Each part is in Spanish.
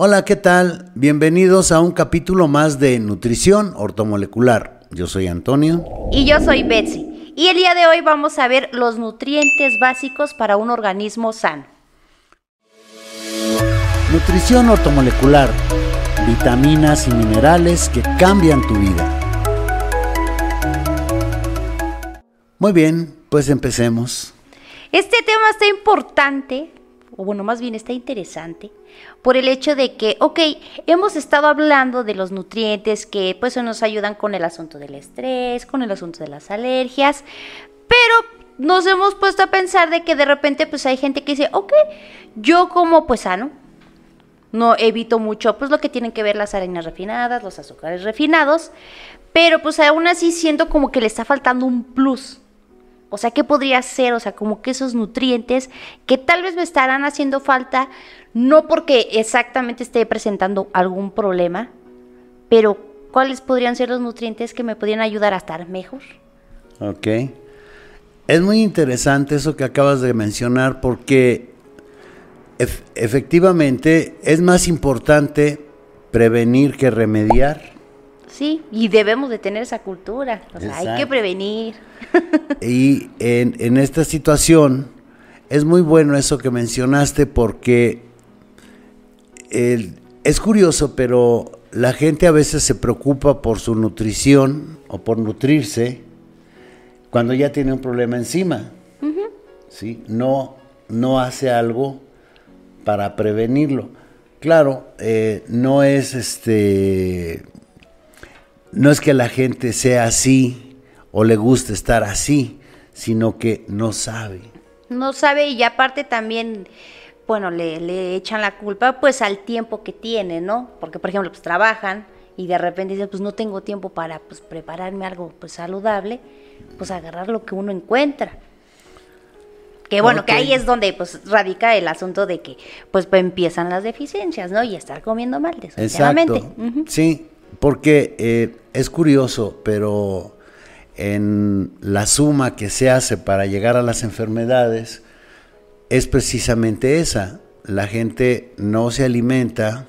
Hola, ¿qué tal? Bienvenidos a un capítulo más de Nutrición Ortomolecular. Yo soy Antonio. Y yo soy Betsy. Y el día de hoy vamos a ver los nutrientes básicos para un organismo sano. Nutrición ortomolecular. Vitaminas y minerales que cambian tu vida. Muy bien, pues empecemos. Este tema está importante, o bueno, más bien está interesante, por el hecho de que, ok, hemos estado hablando de los nutrientes que pues nos ayudan con el asunto del estrés, con el asunto de las alergias, pero nos hemos puesto a pensar de que de repente pues hay gente que dice, ok, yo como pues sano, no evito mucho pues lo que tienen que ver las harinas refinadas, los azúcares refinados, pero pues aún así siento como que le está faltando un plus. O sea, ¿qué podría ser? O sea, como que esos nutrientes que tal vez me estarán haciendo falta, no porque exactamente esté presentando algún problema, pero ¿cuáles podrían ser los nutrientes que me podrían ayudar a estar mejor? Ok. Es muy interesante eso que acabas de mencionar porque efectivamente es más importante prevenir que remediar. Sí, y debemos de tener esa cultura, o sea, hay que prevenir. y en, en, esta situación es muy bueno eso que mencionaste porque es curioso, pero la gente a veces se preocupa por su nutrición o por nutrirse cuando ya tiene un problema encima. ¿sí? no, no hace algo para prevenirlo. Claro, eh, no es este no es que la gente sea así o le guste estar así, sino que no sabe. No sabe y aparte también, bueno, le, echan la culpa pues al tiempo que tiene, ¿no? Porque por ejemplo, pues trabajan y de repente dicen, pues no tengo tiempo para pues prepararme algo pues saludable, pues agarrar lo que uno encuentra. Que bueno, que ahí es donde pues radica el asunto de que pues, empiezan las deficiencias, ¿no? Y estar comiendo mal, desgraciadamente. Sí, porque eh, es curioso, pero en la suma que se hace para llegar a las enfermedades es precisamente esa. La gente no se alimenta.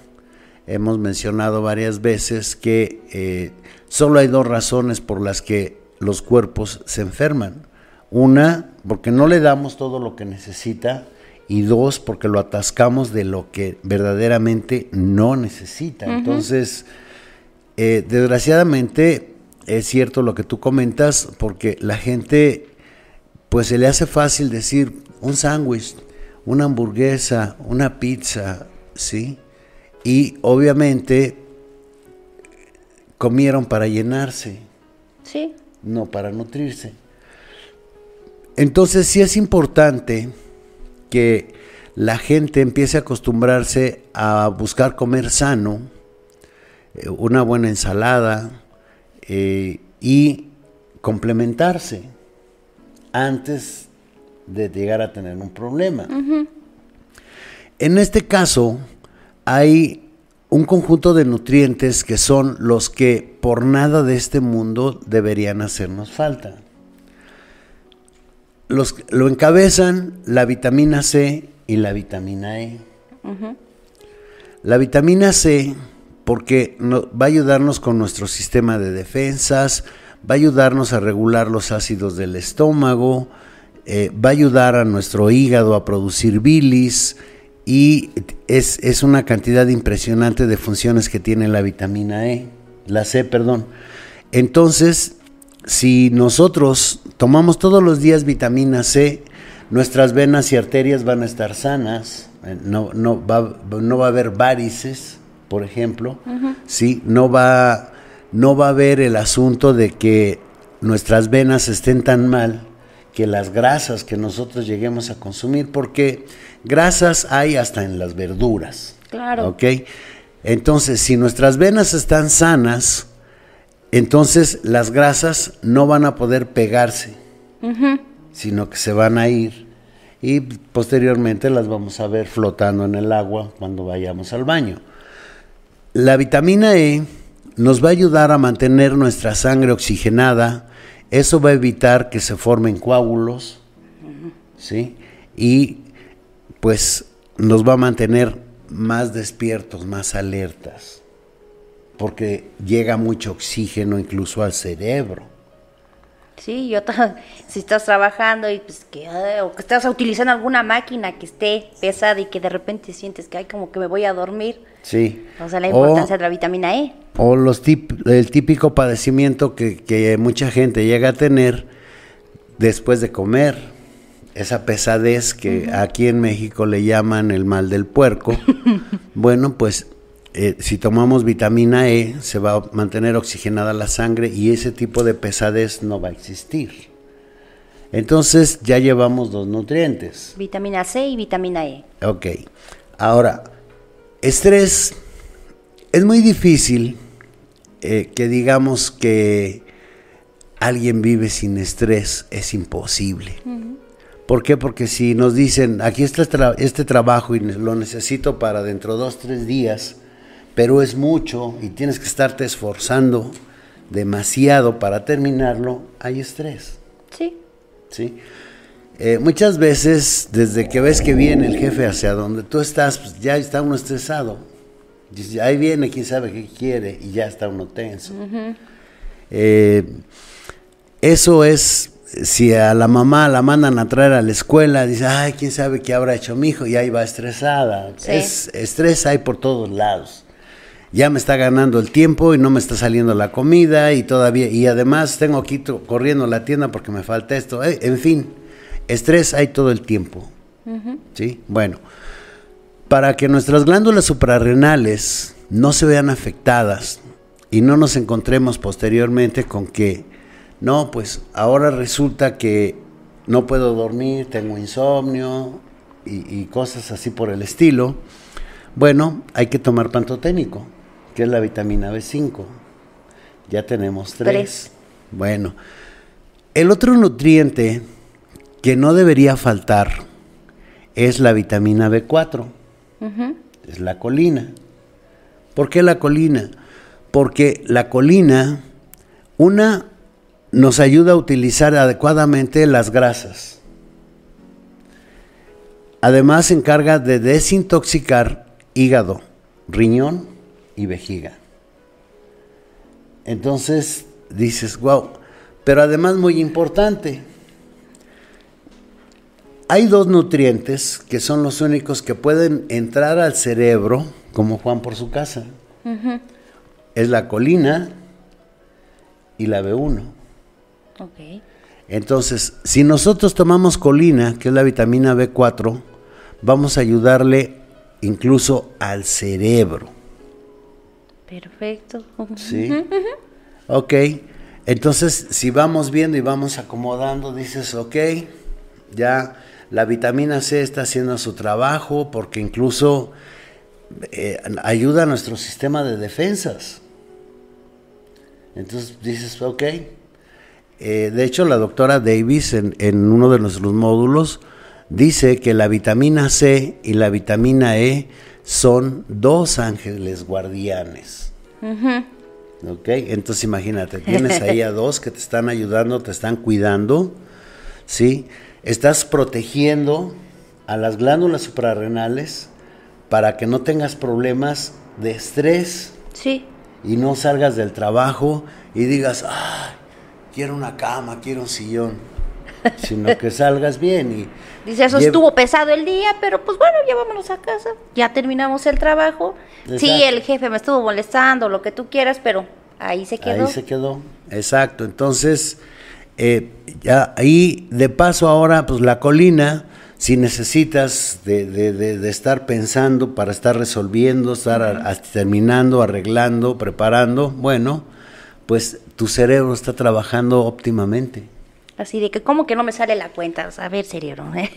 Hemos mencionado varias veces que eh, solo hay dos razones por las que los cuerpos se enferman. Una, porque no le damos todo lo que necesita y dos, porque lo atascamos de lo que verdaderamente no necesita. Entonces, eh, desgraciadamente es cierto lo que tú comentas, porque la gente, pues se le hace fácil decir un sándwich, una hamburguesa, una pizza, ¿sí? Y obviamente comieron para llenarse. Sí. No para nutrirse. Entonces sí es importante que la gente empiece a acostumbrarse a buscar comer sano, una buena ensalada eh, y complementarse antes de llegar a tener un problema. En este caso, hay un conjunto de nutrientes que son los que por nada de este mundo deberían hacernos falta. Los, lo encabezan la vitamina C y la vitamina E. La vitamina C porque va a ayudarnos con nuestro sistema de defensas, va a ayudarnos a regular los ácidos del estómago, eh, va a ayudar a nuestro hígado a producir bilis y es, es, una cantidad impresionante de funciones que tiene la vitamina E, la C, perdón. Entonces, si nosotros tomamos todos los días vitamina C, nuestras venas y arterias van a estar sanas, eh, no, no, va, no va a haber varices, por ejemplo, ¿sí? no, va, no va a haber el asunto de que nuestras venas estén tan mal que las grasas que nosotros lleguemos a consumir, porque grasas hay hasta en las verduras. Claro. ¿Ok? Entonces, si nuestras venas están sanas, entonces las grasas no van a poder pegarse, sino que se van a ir y posteriormente las vamos a ver flotando en el agua cuando vayamos al baño. La vitamina E nos va a ayudar a mantener nuestra sangre oxigenada, eso va a evitar que se formen coágulos, ¿sí? Y pues nos va a mantener más despiertos, más alertas, porque llega mucho oxígeno incluso al cerebro. Sí, yo si estás trabajando y pues que o que estás utilizando alguna máquina que esté pesada y que de repente sientes que hay como que me voy a dormir. Sí. O sea, la importancia de la vitamina E. O los el típico padecimiento que, que mucha gente llega a tener después de comer. Esa pesadez que aquí en México le llaman el mal del puerco. bueno, pues eh, si tomamos vitamina E, se va a mantener oxigenada la sangre y ese tipo de pesadez no va a existir. Entonces ya llevamos dos nutrientes. Vitamina C y vitamina E. Ok. Ahora, estrés, es muy difícil eh, que digamos que alguien vive sin estrés, es imposible. ¿Por qué? Porque si nos dicen, aquí está este trabajo y lo necesito para dentro de dos, tres días, pero es mucho y tienes que estarte esforzando demasiado para terminarlo, hay estrés. Sí. Sí. Eh, muchas veces, desde que ves que viene el jefe hacia donde tú estás, pues ya está uno estresado. Dice, ahí viene, quién sabe qué quiere, y ya está uno tenso. Eh, eso es, si a la mamá la mandan a traer a la escuela, dice, ay, quién sabe qué habrá hecho mi hijo, y ahí va estresada. Es, estrés hay por todos lados ya me está ganando el tiempo y no me está saliendo la comida y todavía, y además tengo aquí corriendo a la tienda porque me falta esto. Eh, en fin, estrés hay todo el tiempo. ¿Sí? Bueno, para que nuestras glándulas suprarrenales no se vean afectadas y no nos encontremos posteriormente con que, no, pues ahora resulta que no puedo dormir, tengo insomnio y, y cosas así por el estilo, bueno, hay que tomar pantoténico que es la vitamina B5. Ya tenemos tres. Bueno, el otro nutriente que no debería faltar es la vitamina B4. Es la colina. ¿Por qué la colina? Porque la colina, una, nos ayuda a utilizar adecuadamente las grasas. Además se encarga de desintoxicar hígado, riñón y vejiga. Entonces dices, wow, pero además muy importante, hay dos nutrientes que son los únicos que pueden entrar al cerebro, como Juan por su casa. Es la colina y la B1. Entonces, si nosotros tomamos colina, que es la vitamina B4, vamos a ayudarle incluso al cerebro. Perfecto. Sí. Ok. Entonces, si vamos viendo y vamos acomodando, dices, ok, ya la vitamina C está haciendo su trabajo porque incluso eh, ayuda a nuestro sistema de defensas. Entonces dices, ok. Eh, de hecho, la doctora Davis en, en uno de nuestros módulos dice que la vitamina C y la vitamina E son dos ángeles guardianes. ¿Ok? Entonces imagínate, tienes ahí a dos que te están ayudando, te están cuidando, ¿sí? Estás protegiendo a las glándulas suprarrenales para que no tengas problemas de estrés. Sí. Y no salgas del trabajo y digas, ay, quiero una cama, quiero un sillón. Sino que salgas bien y Dice, eso estuvo pesado el día, pero pues bueno, ya vámonos a casa. Ya terminamos el trabajo. Sí, el jefe me estuvo molestando, lo que tú quieras, pero ahí se quedó. Ahí se quedó, exacto. Entonces, eh, ya ahí de paso ahora, pues la colina, si necesitas de, de, estar pensando para estar resolviendo, estar terminando, arreglando, preparando, bueno, pues tu cerebro está trabajando óptimamente. Así de que, ¿cómo que no me sale la cuenta? a ver, cerebro. ¿eh?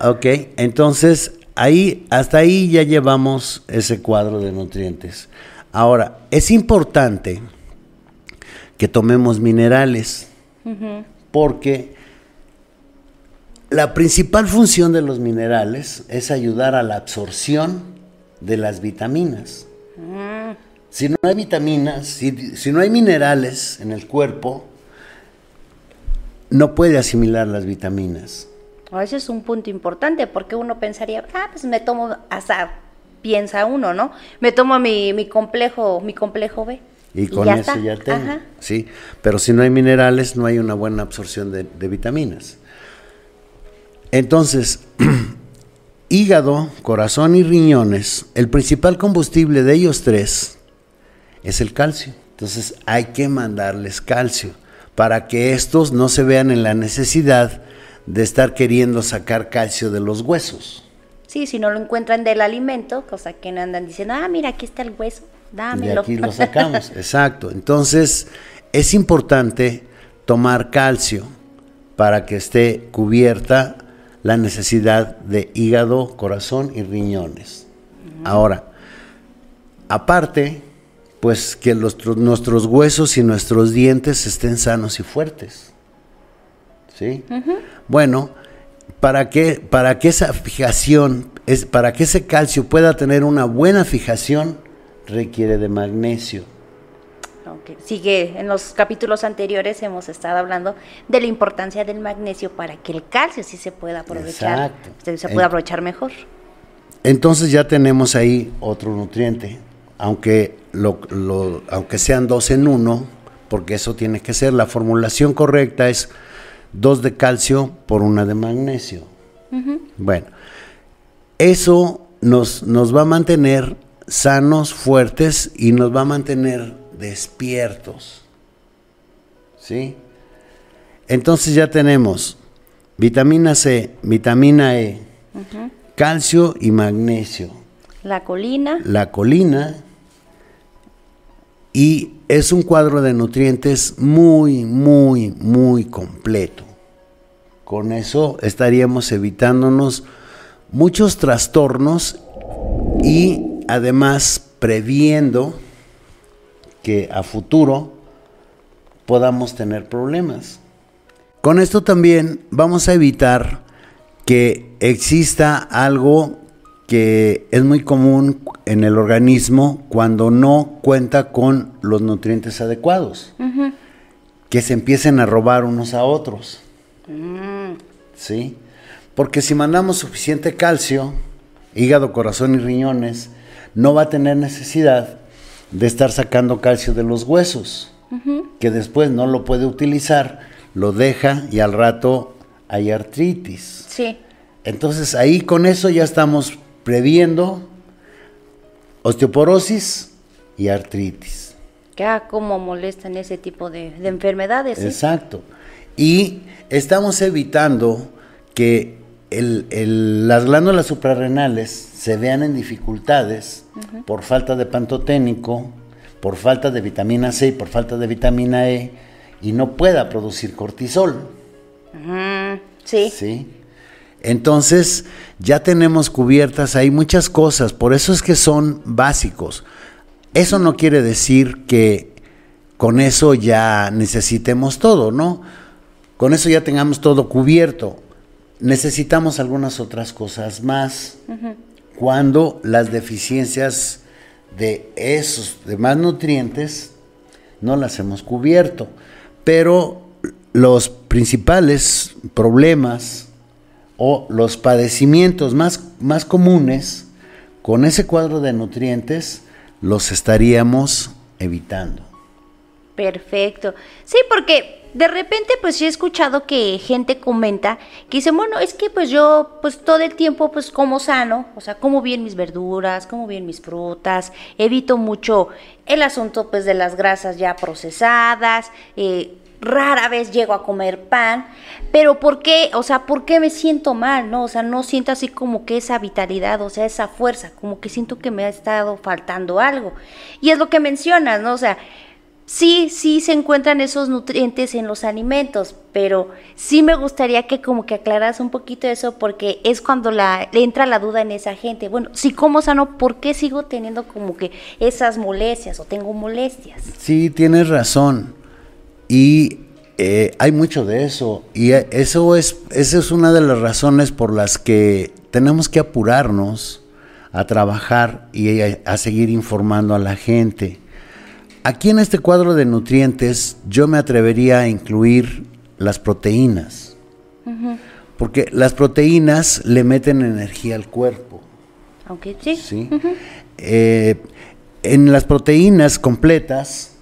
ok, entonces ahí, hasta ahí ya llevamos ese cuadro de nutrientes. Ahora, es importante que tomemos minerales, porque la principal función de los minerales es ayudar a la absorción de las vitaminas. Mm. Si no hay vitaminas, si, si no hay minerales en el cuerpo, no puede asimilar las vitaminas. Ese es un punto importante porque uno pensaría, ah, pues me tomo hasta piensa uno, ¿no? Me tomo mi, mi complejo, mi complejo B. Y con eso ya tengo. Sí, pero si no hay minerales, no hay una buena absorción de, de vitaminas. Entonces, hígado, corazón y riñones, el principal combustible de ellos tres es el calcio. Entonces hay que mandarles calcio para que estos no se vean en la necesidad de estar queriendo sacar calcio de los huesos. Sí, si no lo encuentran del alimento, cosa que no andan diciendo, ah, mira, aquí está el hueso, dámelo. De aquí lo sacamos, exacto. Entonces, es importante tomar calcio para que esté cubierta la necesidad de hígado, corazón y riñones. Ahora, aparte, pues que nuestros huesos y nuestros dientes estén sanos y fuertes. ¿Sí? Bueno, para que, para que esa fijación, es, para que ese calcio pueda tener una buena fijación, requiere de magnesio. Sigue, en los capítulos anteriores hemos estado hablando de la importancia del magnesio para que el calcio sí se pueda aprovechar, se pueda aprovechar mejor. Entonces ya tenemos ahí otro nutriente, aunque, lo, aunque sean dos en uno, porque eso tiene que ser, la formulación correcta es dos de calcio por una de magnesio. Bueno, eso nos, nos va a mantener sanos, fuertes y nos va a mantener despiertos. ¿Sí? Entonces ya tenemos vitamina C, vitamina E, calcio y magnesio. La colina. La colina. Y es un cuadro de nutrientes muy, muy, muy completo. Con eso estaríamos evitándonos muchos trastornos y además previendo que a futuro podamos tener problemas. Con esto también vamos a evitar que exista algo que es muy común en el organismo cuando no cuenta con los nutrientes adecuados, que se empiecen a robar unos a otros. Mm. ¿Sí? Porque si mandamos suficiente calcio, hígado, corazón y riñones, no va a tener necesidad de estar sacando calcio de los huesos, que después no lo puede utilizar, lo deja y al rato hay artritis. Sí. Entonces ahí con eso ya estamos previendo osteoporosis y artritis. Ya como molestan ese tipo de, enfermedades. Exacto. Y estamos evitando que las glándulas suprarrenales se vean en dificultades por falta de pantoténico, por falta de vitamina C y por falta de vitamina E y no pueda producir cortisol. Sí. Sí. Entonces, ya tenemos cubiertas ahí muchas cosas, por eso es que son básicos. Eso no quiere decir que con eso ya necesitemos todo, ¿no? Con eso ya tengamos todo cubierto necesitamos algunas otras cosas más cuando las deficiencias de esos demás nutrientes no las hemos cubierto. Pero los principales problemas o los padecimientos más, más comunes con ese cuadro de nutrientes los estaríamos evitando. Perfecto. Sí, porque de repente pues he escuchado que gente comenta que dice, bueno, es que pues yo pues todo el tiempo pues como sano, o sea, como bien mis verduras, como bien mis frutas, evito mucho el asunto pues de las grasas ya procesadas, eh, rara vez llego a comer pan, pero ¿por qué? O sea, ¿por qué me siento mal? ¿No? O sea, no siento así como que esa vitalidad, o sea, esa fuerza, como que siento que me ha estado faltando algo. Y es lo que mencionas, ¿no? O sea, sí, sí se encuentran esos nutrientes en los alimentos, pero sí me gustaría que como que aclaras un poquito eso porque es cuando la, entra la duda en esa gente. Bueno, si como sano, ¿por qué sigo teniendo como que esas molestias o tengo molestias? Sí, tienes razón. Y eh, hay mucho de eso. Y eso es, esa es una de las razones por las que tenemos que apurarnos a trabajar y a seguir informando a la gente Aquí en este cuadro de nutrientes yo me atrevería a incluir las proteínas. Porque las proteínas le meten energía al cuerpo. Aunque sí. ¿sí? Eh, en las proteínas completas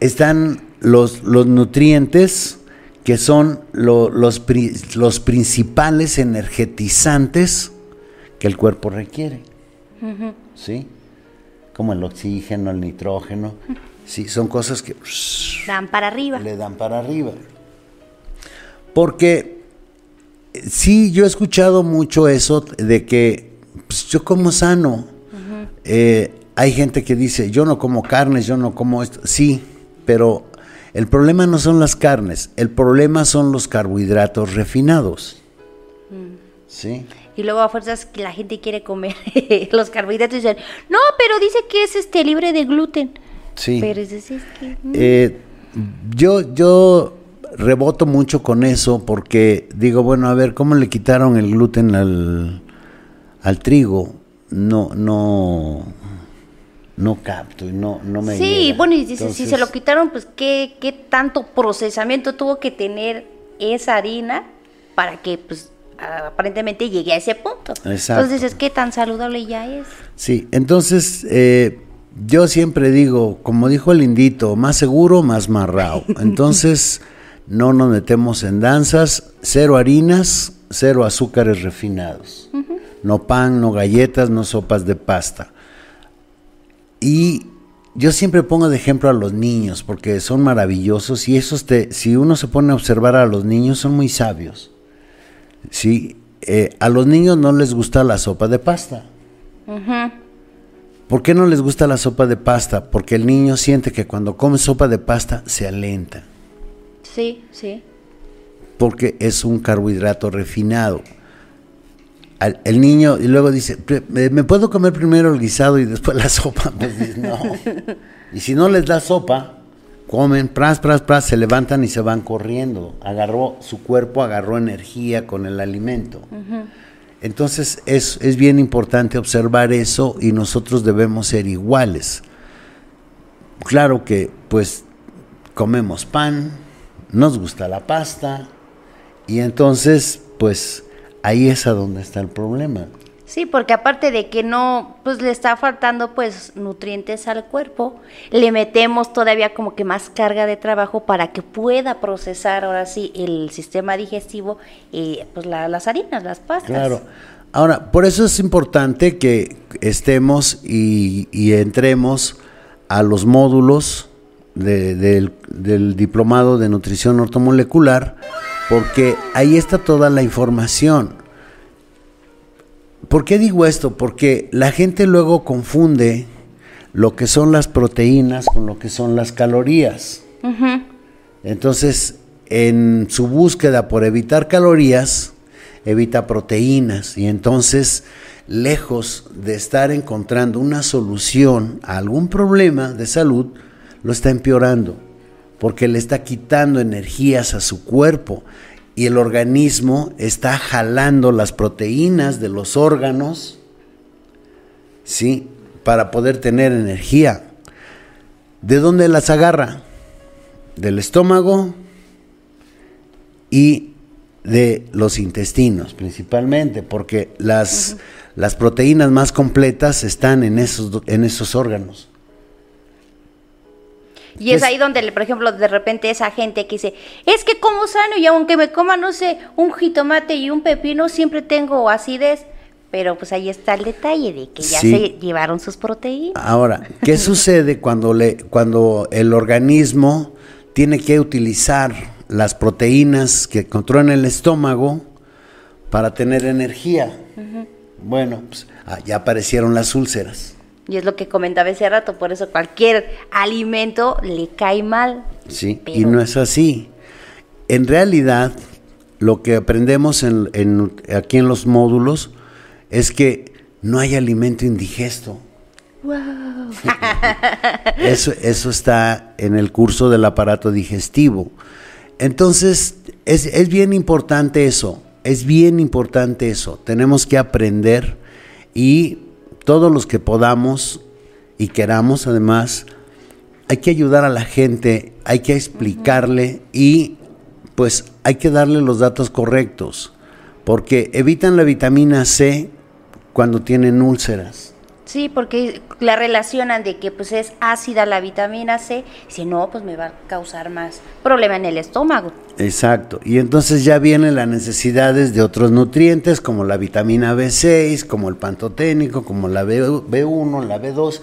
están los, los nutrientes que son lo- los, pri- los principales energetizantes que el cuerpo requiere. ¿Sí? Como el oxígeno, el nitrógeno. Sí, son cosas que Dan para arriba. le dan para arriba. Porque eh, sí, yo he escuchado mucho eso de que pues, yo como sano. Eh, hay gente que dice, yo no como carnes, yo no como esto. Sí, pero el problema no son las carnes, el problema son los carbohidratos refinados. ¿Sí? Y luego a fuerzas que la gente quiere comer los carbohidratos y dicen, no, pero dice que es este libre de gluten. Sí. Pero es decir, es que... mm, Eh, yo, yo reboto mucho con eso porque digo, bueno, a ver, ¿cómo le quitaron el gluten al, al trigo? No, no, no capto y no, no me Sí, llega. bueno, y dice, si se lo quitaron, pues ¿qué, qué tanto procesamiento tuvo que tener esa harina para que, pues, aparentemente llegue a ese punto. Exacto. Entonces dices, ¿qué tan saludable ya es? Sí, entonces eh, yo siempre digo, como dijo el indito, más seguro, más marrao. Entonces no nos metemos en danzas, cero harinas, cero azúcares refinados. No pan, no galletas, no sopas de pasta. Y yo siempre pongo de ejemplo a los niños porque son maravillosos y esos te, si uno se pone a observar a los niños son muy sabios. Sí, eh, a los niños no les gusta la sopa de pasta. ¿Por qué no les gusta la sopa de pasta? Porque el niño siente que cuando come sopa de pasta se alenta, Sí, sí. porque es un carbohidrato refinado. Al- el niño y luego dice, "Pre- ¿me puedo comer primero el guisado y después la sopa? Pues dices, no. Y si no les da sopa, comen, pras, pras, pras, se levantan y se van corriendo. Agarró, su cuerpo agarró energía con el alimento. Entonces es, es bien importante observar eso y nosotros debemos ser iguales. Claro que pues comemos pan, nos gusta la pasta y entonces pues ahí es a donde está el problema. Sí, porque aparte de que no, pues le está faltando pues nutrientes al cuerpo, le metemos todavía como que más carga de trabajo para que pueda procesar ahora sí el sistema digestivo, eh, pues la- las harinas, las pastas. Claro. Ahora, por eso es importante que estemos y, y entremos a los módulos de- del, del diplomado de nutrición ortomolecular, porque ahí está toda la información. ¿Por qué digo esto? Porque la gente luego confunde lo que son las proteínas con lo que son las calorías. Entonces, en su búsqueda por evitar calorías, evita proteínas y entonces, lejos de estar encontrando una solución a algún problema de salud, lo está empeorando, porque le está quitando energías a su cuerpo y el organismo está jalando las proteínas de los órganos, ¿sí? Para poder tener energía. ¿De dónde las agarra? Del estómago y de los intestinos principalmente, porque las, las proteínas más completas están en esos, en esos órganos. Y es Pues- ahí donde, por ejemplo, de repente esa gente que dice, es que como sano y aunque me coma, no sé, un jitomate y un pepino, siempre tengo acidez. Pero pues ahí está el detalle de que ya Sí. se llevaron sus proteínas. Ahora, ¿qué sucede cuando, le, cuando el organismo tiene que utilizar las proteínas que encontró en el estómago para tener energía? Bueno, pues, ah, ya aparecieron las úlceras. Y es lo que comentaba ese rato, por eso cualquier alimento le cae mal. Sí, y no es así. En realidad, lo que aprendemos en, en- aquí en los módulos es que no hay alimento indigesto. Wow. Eso, eso está en el curso del aparato digestivo. Entonces, es, es bien importante eso, es bien importante eso. Tenemos que aprender y todos los que podamos y queramos además, hay que ayudar a la gente, hay que explicarle y pues hay que darle los datos correctos, porque evitan la vitamina C cuando tienen úlceras. Sí, porque la relacionan de que pues es ácida la vitamina C, si no, pues me va a causar más problema en el estómago. Exacto, y entonces ya vienen las necesidades de otros nutrientes como la vitamina B6, como el pantoténico, como la B1, la B2,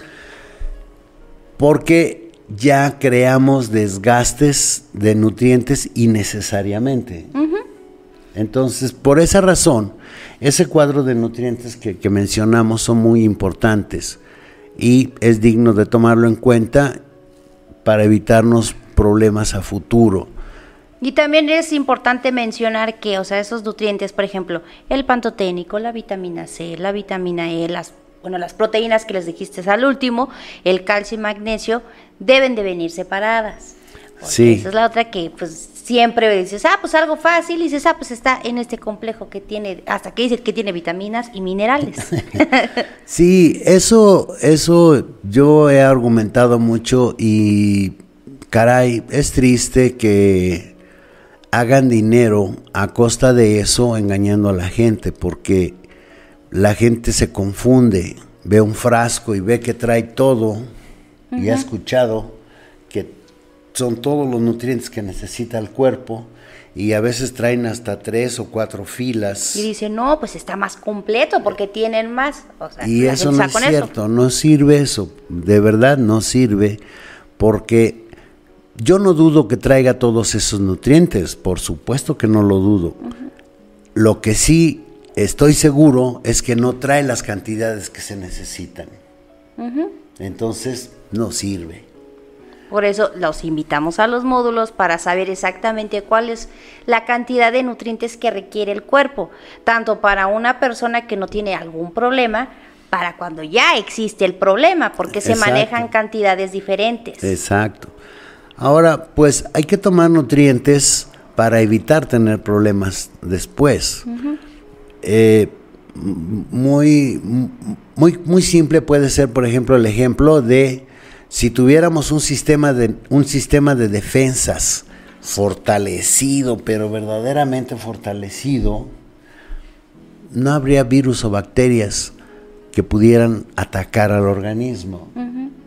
porque ya creamos desgastes de nutrientes innecesariamente. Entonces, por esa razón, ese cuadro de nutrientes que, mencionamos son muy importantes y es digno de tomarlo en cuenta para evitarnos problemas a futuro. Y también es importante mencionar que, o sea, esos nutrientes, por ejemplo, el pantoténico, la vitamina C, la vitamina E, las, bueno, las proteínas que les dijiste al último, el calcio y magnesio, deben de venir separadas. Sí. Esa es la otra que, pues, siempre dices, ah, pues algo fácil, y dices, ah, pues está en este complejo que tiene, hasta que dice que tiene vitaminas y minerales. sí, eso, eso yo he argumentado mucho y caray, es triste que hagan dinero a costa de eso engañando a la gente, porque la gente se confunde, ve un frasco y ve que trae todo, y ha escuchado son todos los nutrientes que necesita el cuerpo y a veces traen hasta tres o cuatro filas. Y dicen, no, pues está más completo porque tienen más. y eso no es cierto, no sirve eso, de verdad no sirve, porque yo no dudo que traiga todos esos nutrientes, por supuesto que no lo dudo. Lo que sí estoy seguro es que no trae las cantidades que se necesitan. Entonces, no sirve. Por eso los invitamos a los módulos para saber exactamente cuál es la cantidad de nutrientes que requiere el cuerpo, tanto para una persona que no tiene algún problema, para cuando ya existe el problema, porque se manejan cantidades diferentes. Exacto. Ahora, pues hay que tomar nutrientes para evitar tener problemas después. Eh, muy, muy, muy simple puede ser, por ejemplo, el ejemplo de si tuviéramos un sistema de, un sistema de defensas fortalecido, pero verdaderamente fortalecido, no habría virus o bacterias que pudieran atacar al organismo.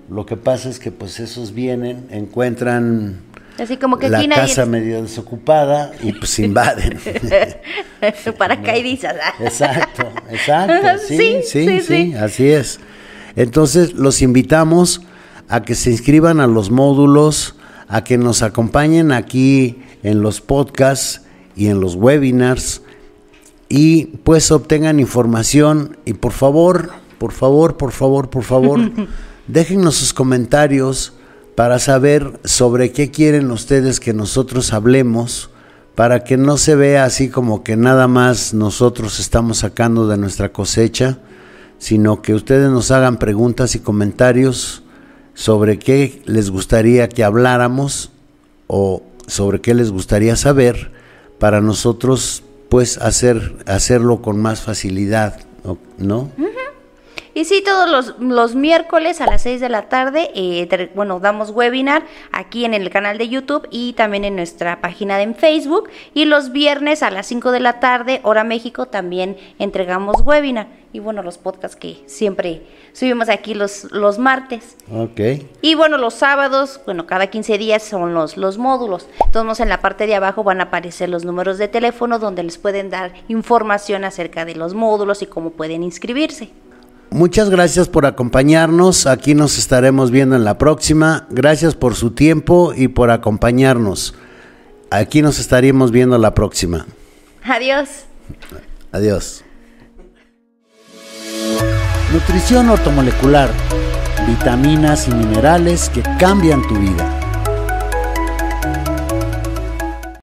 Lo que pasa es que pues esos vienen, encuentran Así como que la casa medio desocupada y pues invaden. Paracaidistas. exacto, exacto, sí, sí, sí, así es. Entonces los invitamos a que se inscriban a los módulos, a que nos acompañen aquí en los podcasts y en los webinars y pues obtengan información. Y por favor, por favor, por favor, por favor, déjennos sus comentarios para saber sobre qué quieren ustedes que nosotros hablemos, para que no se vea así como que nada más nosotros estamos sacando de nuestra cosecha, sino que ustedes nos hagan preguntas y comentarios sobre qué les gustaría que habláramos o sobre qué les gustaría saber para nosotros pues hacer hacerlo con más facilidad, ¿no? Y sí, todos los, los, miércoles a las 6 de la tarde, eh, bueno, damos webinar aquí en el canal de YouTube y también en nuestra página de Facebook. Y los viernes a las 5 de la tarde, hora México, también entregamos webinar. Y bueno, los podcasts que siempre subimos aquí los, los martes. Ok. Y bueno, los sábados, bueno, cada 15 días son los, los módulos. Entonces en la parte de abajo van a aparecer los números de teléfono donde les pueden dar información acerca de los módulos y cómo pueden inscribirse. Muchas gracias por acompañarnos. Aquí nos estaremos viendo en la próxima. Gracias por su tiempo y por acompañarnos. Aquí nos estaremos viendo la próxima. Adiós. Adiós. Nutrición ortomolecular. Vitaminas y minerales que cambian tu vida.